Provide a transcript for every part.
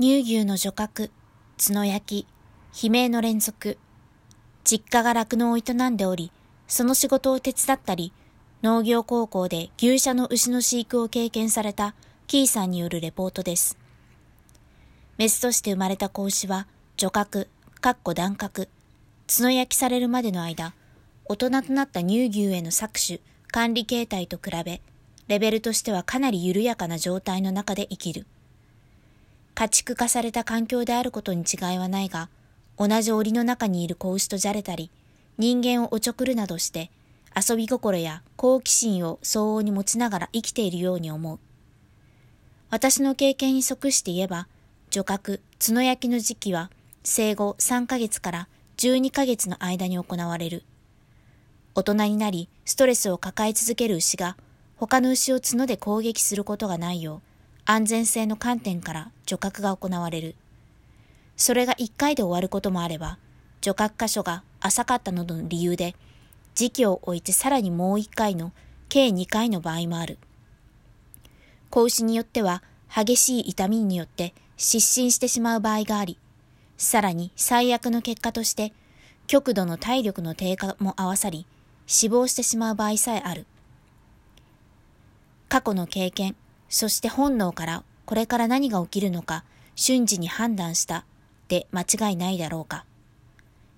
乳牛の除角、角焼き、悲鳴の連続。実家が酪農を営んでおり、その仕事を手伝ったり、農業高校で牛舎の牛の飼育を経験されたキーさんによるレポートです。メスとして生まれた子牛は、除角、かっこ断角、角焼きされるまでの間、大人となった乳牛への搾取、管理形態と比べ、レベルとしてはかなり緩やかな状態の中で生きる。家畜化された環境であることに違いはないが、同じ檻の中にいる子牛とじゃれたり、人間をおちょくるなどして、遊び心や好奇心を相応に持ちながら生きているように思う。私の経験に即して言えば、除角、角焼きの時期は生後3ヶ月から12ヶ月の間に行われる。大人になり、ストレスを抱え続ける牛が、他の牛を角で攻撃することがないよう、安全性の観点から除角が行われる。それが1回で終わることもあれば、除角箇所が浅かったなどの理由で、時期を置いてさらにもう1回の計2回の場合もある。子牛によっては激しい痛みによって失神してしまう場合があり、さらに最悪の結果として極度の体力の低下も合わさり、死亡してしまう場合さえある。過去の経験、そして本能からこれから何が起きるのか瞬時に判断したで間違いないだろうか。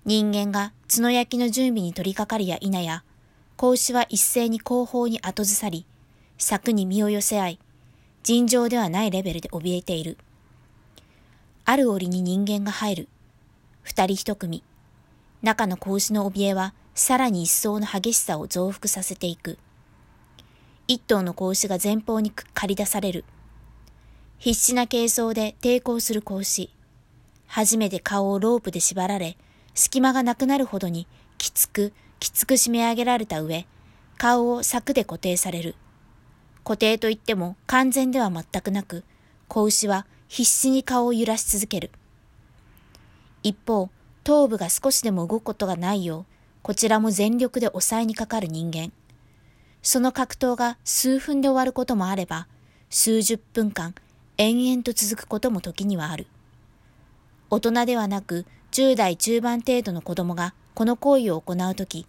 人間が角焼きの準備に取り掛かりや否や、子牛は一斉に後方に後ずさり、柵に身を寄せ合い、尋常ではないレベルで怯えている。ある折に人間が入る。二人一組。中の子牛の怯えはさらに一層の激しさを増幅させていく。一頭の子牛が前方に駆り出される。必死な軽装で抵抗する子牛。初めて顔をロープで縛られ、隙間がなくなるほどにきつく、きつく締め上げられた上、顔を柵で固定される。固定といっても完全では全くなく、子牛は必死に顔を揺らし続ける。一方、頭部が少しでも動くことがないよう、こちらも全力で抑えにかかる人間。その格闘が数分で終わることもあれば、数十分間延々と続くことも時にはある。大人ではなく10代中盤程度の子供がこの行為を行うとき、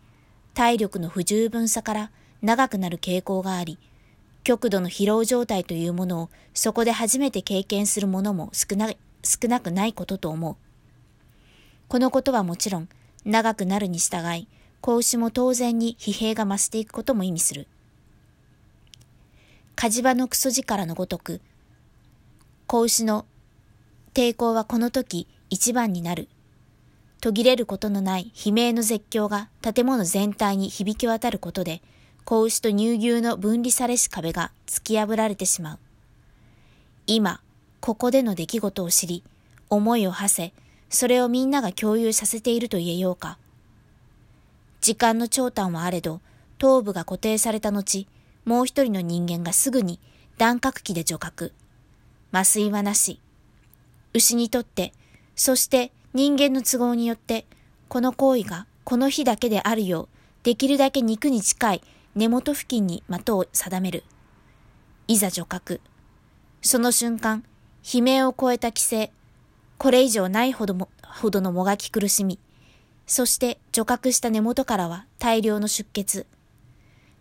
体力の不十分さから長くなる傾向があり、極度の疲労状態というものをそこで初めて経験するものも少な少なくないことと思う。このことはもちろん、長くなるに従い、子牛も当然に疲弊が増していくことも意味する。火事場のクソ力のごとく、子牛の抵抗はこの時一番になる。途切れることのない悲鳴の絶叫が建物全体に響き渡ることで、子牛と乳牛の分離されし壁が突き破られてしまう。今、ここでの出来事を知り、思いを馳せ、それをみんなが共有させていると言えようか。時間の長短はあれど、頭部が固定された後、もう一人の人間がすぐに断角器で除角。麻酔はなし。牛にとって、そして人間の都合によって、この行為がこの日だけであるよう、できるだけ肉に近い根元付近に的を定める。いざ除角。その瞬間、悲鳴を超えた規制、これ以上ないほども、ほどのもがき苦しみ、そして除角した根元からは大量の出血。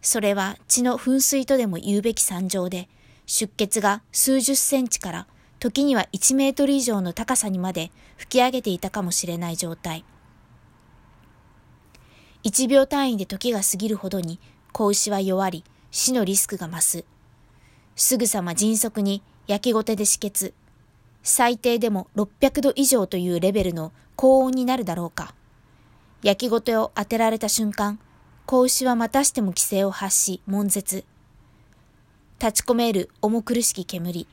それは血の噴水とでも言うべき惨状で、出血が数十センチから時には1メートル以上の高さにまで吹き上げていたかもしれない状態。1秒単位で時が過ぎるほどに子牛は弱り、死のリスクが増す。すぐさま迅速に焼きごてで止血。最低でも600度以上というレベルの高温になるだろうか。焼きごてを当てられた瞬間、子牛はまたしても規制を発し、悶絶。立ち込める重苦しき煙。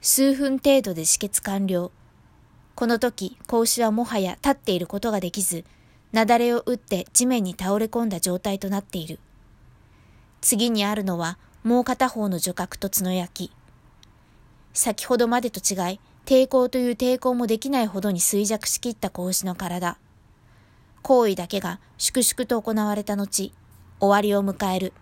数分程度で止血完了。この時、子牛はもはや立っていることができず、雪崩を打って地面に倒れ込んだ状態となっている。次にあるのは、もう片方の除角と角焼き。先ほどまでと違い、抵抗という抵抗もできないほどに衰弱しきった子牛の体。行為だけが粛々と行われた後、終わりを迎える。